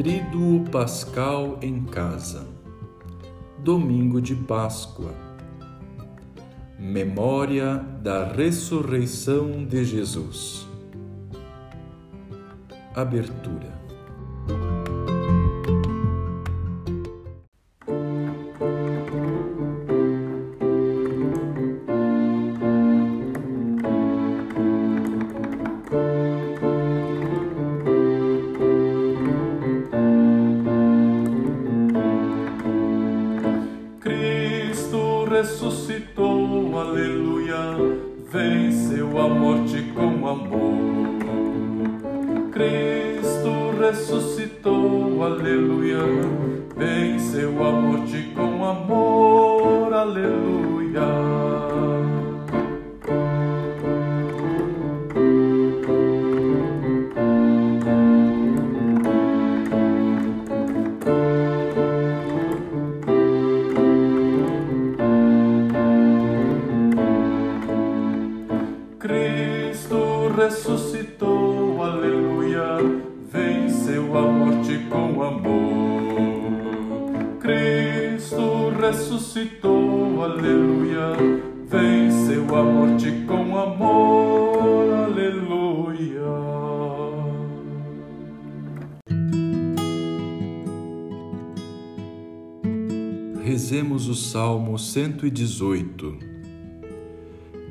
Tríduo Pascal em casa. Domingo de Páscoa. Memória da ressurreição de Jesus. Abertura. Ressuscitou, aleluia, venceu a morte com amor. Cristo ressuscitou, aleluia, venceu a morte com amor, aleluia. Ressuscitou, aleluia, venceu a morte com amor. Cristo ressuscitou, aleluia, venceu a morte com amor, aleluia. Rezemos o Salmo 118.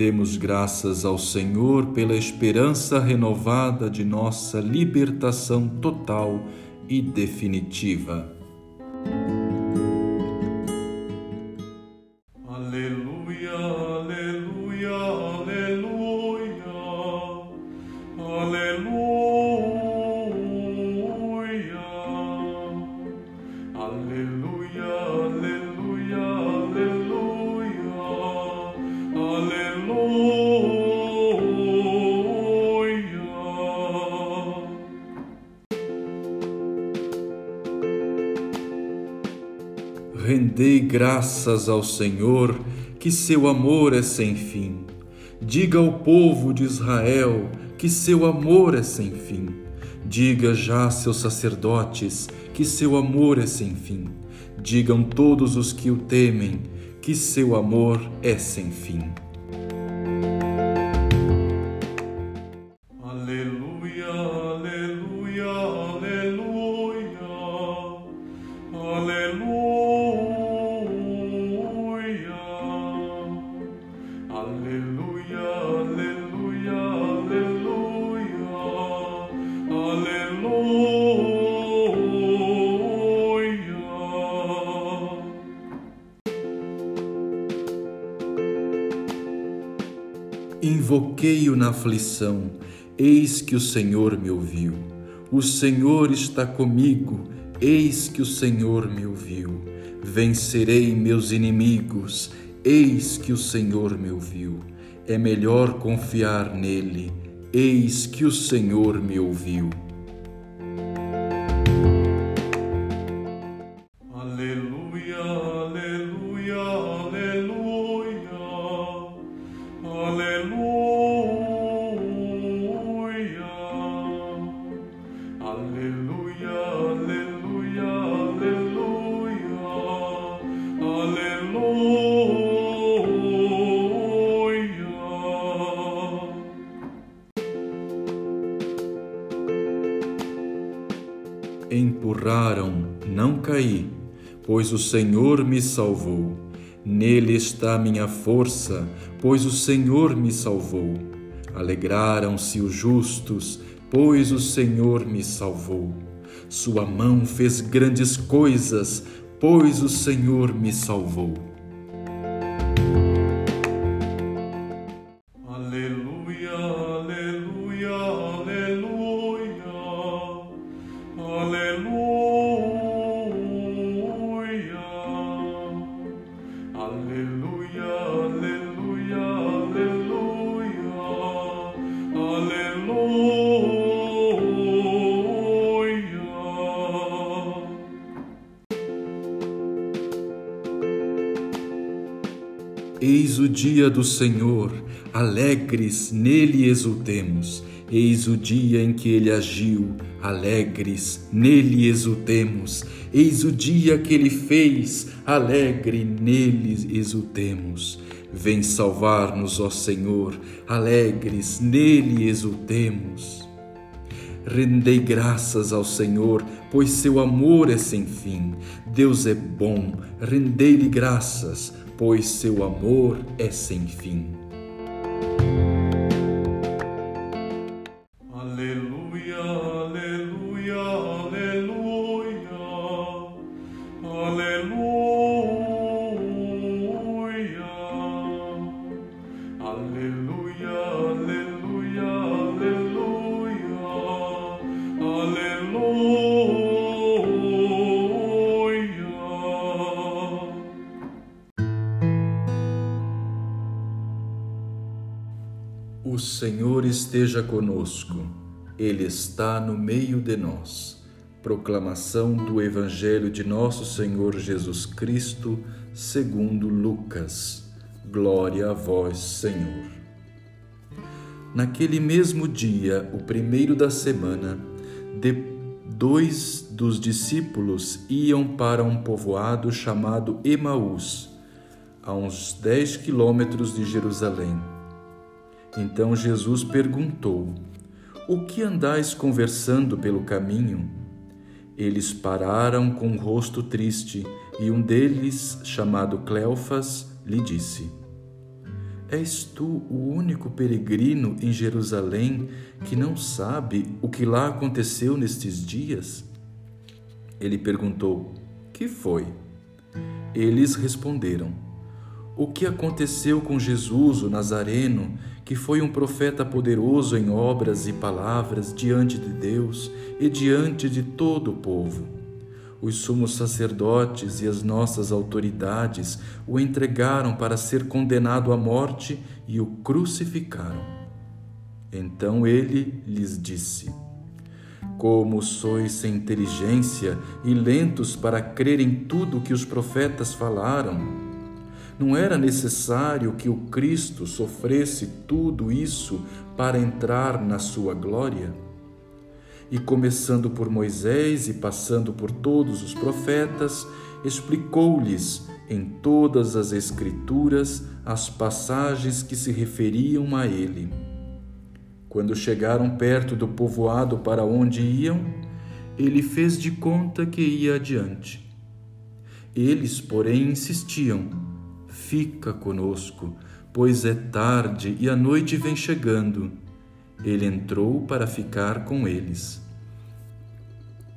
Demos graças ao Senhor pela esperança renovada de nossa libertação total e definitiva. Aleluia, Rendei graças ao Senhor, que seu amor é sem fim. Diga ao povo de Israel que seu amor é sem fim. Diga já seus sacerdotes que seu amor é sem fim. Digam todos os que o temem que seu amor é sem fim. Invoquei-o na aflição, eis que o Senhor me ouviu. O Senhor está comigo, eis que o Senhor me ouviu. Vencerei meus inimigos, eis que o Senhor me ouviu. É melhor confiar nele, eis que o Senhor me ouviu. Pois o Senhor me salvou. Nele está minha força, pois o Senhor me salvou. Alegraram-se os justos, pois o Senhor me salvou. Sua mão fez grandes coisas, pois o Senhor me salvou. Dia do Senhor, alegres nele exultemos. Eis o dia em que ele agiu, alegres, nele exultemos. Eis o dia que ele fez, alegre, nele exultemos. Vem salvar-nos, ó Senhor, alegres, nele exultemos. Rendei graças ao Senhor, pois seu amor é sem fim. Deus é bom, rendei-lhe graças, pois seu amor é sem fim. Senhor esteja conosco, Ele está no meio de nós. Proclamação do Evangelho de Nosso Senhor Jesus Cristo, segundo Lucas. Glória a vós, Senhor. Naquele mesmo dia, o primeiro da semana, dois dos discípulos iam para um povoado chamado Emaús, a uns dez quilômetros de Jerusalém então Jesus perguntou: O que andais conversando pelo caminho? Eles pararam com o rosto triste, e um deles, chamado Cleofas, lhe disse: És tu o único peregrino em Jerusalém que não sabe o que lá aconteceu nestes dias? Ele perguntou: Que foi? Eles responderam: O que aconteceu com Jesus, o Nazareno, que foi um profeta poderoso em obras e palavras diante de Deus e diante de todo o povo. Os sumos sacerdotes e as nossas autoridades o entregaram para ser condenado à morte e o crucificaram. Então ele lhes disse: Como sois sem inteligência e lentos para crer em tudo o que os profetas falaram? Não era necessário que o Cristo sofresse tudo isso para entrar na sua glória? E começando por Moisés e passando por todos os profetas, explicou-lhes em todas as Escrituras as passagens que se referiam a ele. Quando chegaram perto do povoado para onde iam, ele fez de conta que ia adiante. Eles, porém, insistiam Fica conosco, pois é tarde e a noite vem chegando. Ele entrou para ficar com eles.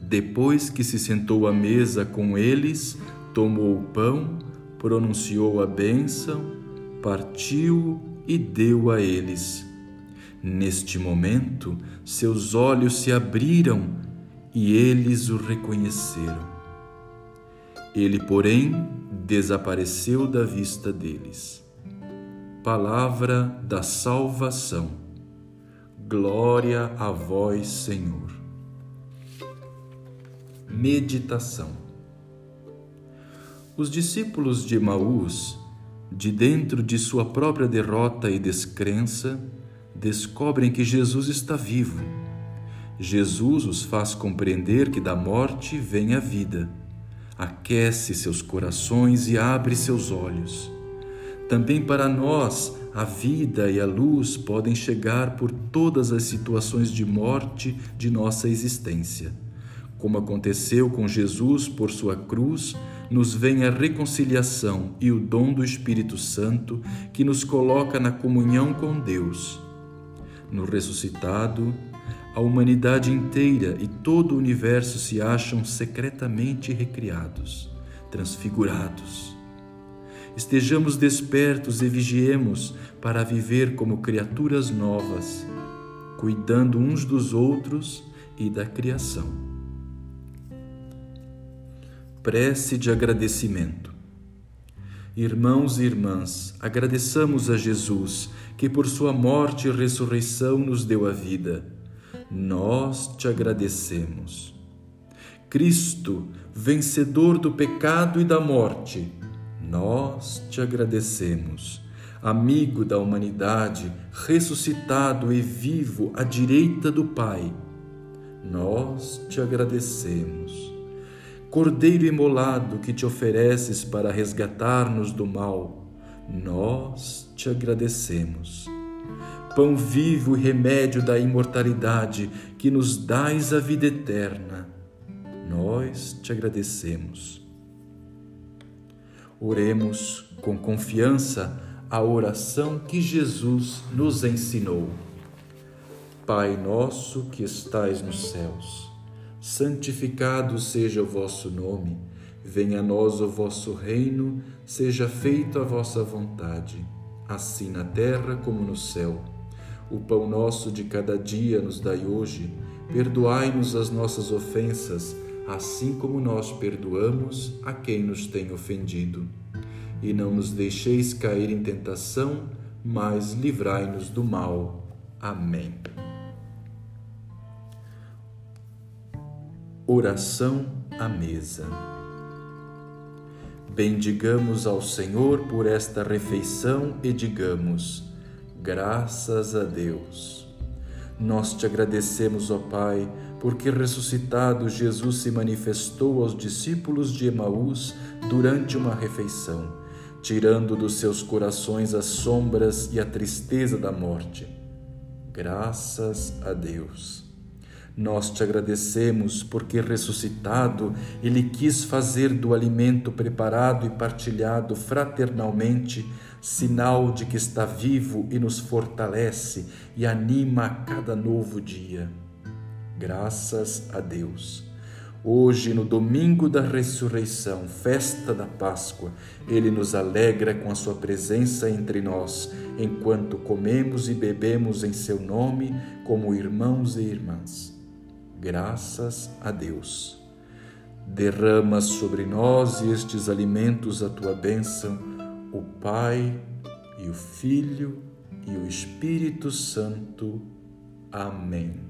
Depois que se sentou à mesa com eles, tomou o pão, pronunciou a bênção, partiu e deu a eles. Neste momento, seus olhos se abriram e eles o reconheceram. Ele, porém, desapareceu da vista deles. Palavra da salvação. Glória a vós, Senhor. Meditação. Os discípulos de Emaús, de dentro de sua própria derrota e descrença, descobrem que Jesus está vivo. Jesus os faz compreender que da morte vem a vida aquece seus corações e abre seus olhos. Também para nós, a vida e a luz podem chegar por todas as situações de morte de nossa existência. Como aconteceu com Jesus por sua cruz, nos vem a reconciliação e o dom do Espírito Santo que nos coloca na comunhão com Deus. No ressuscitado, a humanidade inteira e todo o universo se acham secretamente recriados, transfigurados. Estejamos despertos e vigiemos para viver como criaturas novas, cuidando uns dos outros e da criação. Prece de agradecimento. Irmãos e irmãs, agradeçamos a Jesus que por sua morte e ressurreição nos deu a vida nós te agradecemos. Cristo, vencedor do pecado e da morte, nós te agradecemos. amigo da humanidade, ressuscitado e vivo à direita do Pai, nós te agradecemos. Cordeiro imolado que te ofereces para resgatar-nos do mal, nós te agradecemos. Pão vivo e remédio da imortalidade que nos dais a vida eterna, nós te agradecemos. Oremos com confiança a oração que Jesus nos ensinou. Pai nosso que estais nos céus, santificado seja o vosso nome, venha a nós o vosso reino, seja feita a vossa vontade, assim na terra como no céu. O pão nosso de cada dia nos dai hoje, perdoai-nos as nossas ofensas, assim como nós perdoamos a quem nos tem ofendido e não nos deixeis cair em tentação, mas livrai-nos do mal. Amém. Oração à mesa. Bendigamos ao Senhor por esta refeição e digamos: graças a Deus. Nós te agradecemos, ó Pai, porque ressuscitado Jesus se manifestou aos discípulos de Emaús durante uma refeição tirando dos seus corações as sombras e a tristeza da morte. Graças a Deus. Nós te agradecemos porque ressuscitado, Ele quis fazer do alimento preparado e partilhado fraternalmente sinal de que está vivo e nos fortalece e anima a cada novo dia. Graças a Deus. Hoje, no domingo da ressurreição, festa da Páscoa, ele nos alegra com a sua presença entre nós, enquanto comemos e bebemos em seu nome como irmãos e irmãs. Graças a Deus. Derrama sobre nós estes alimentos a tua bênção, o Pai e o Filho e o Espírito Santo. Amém.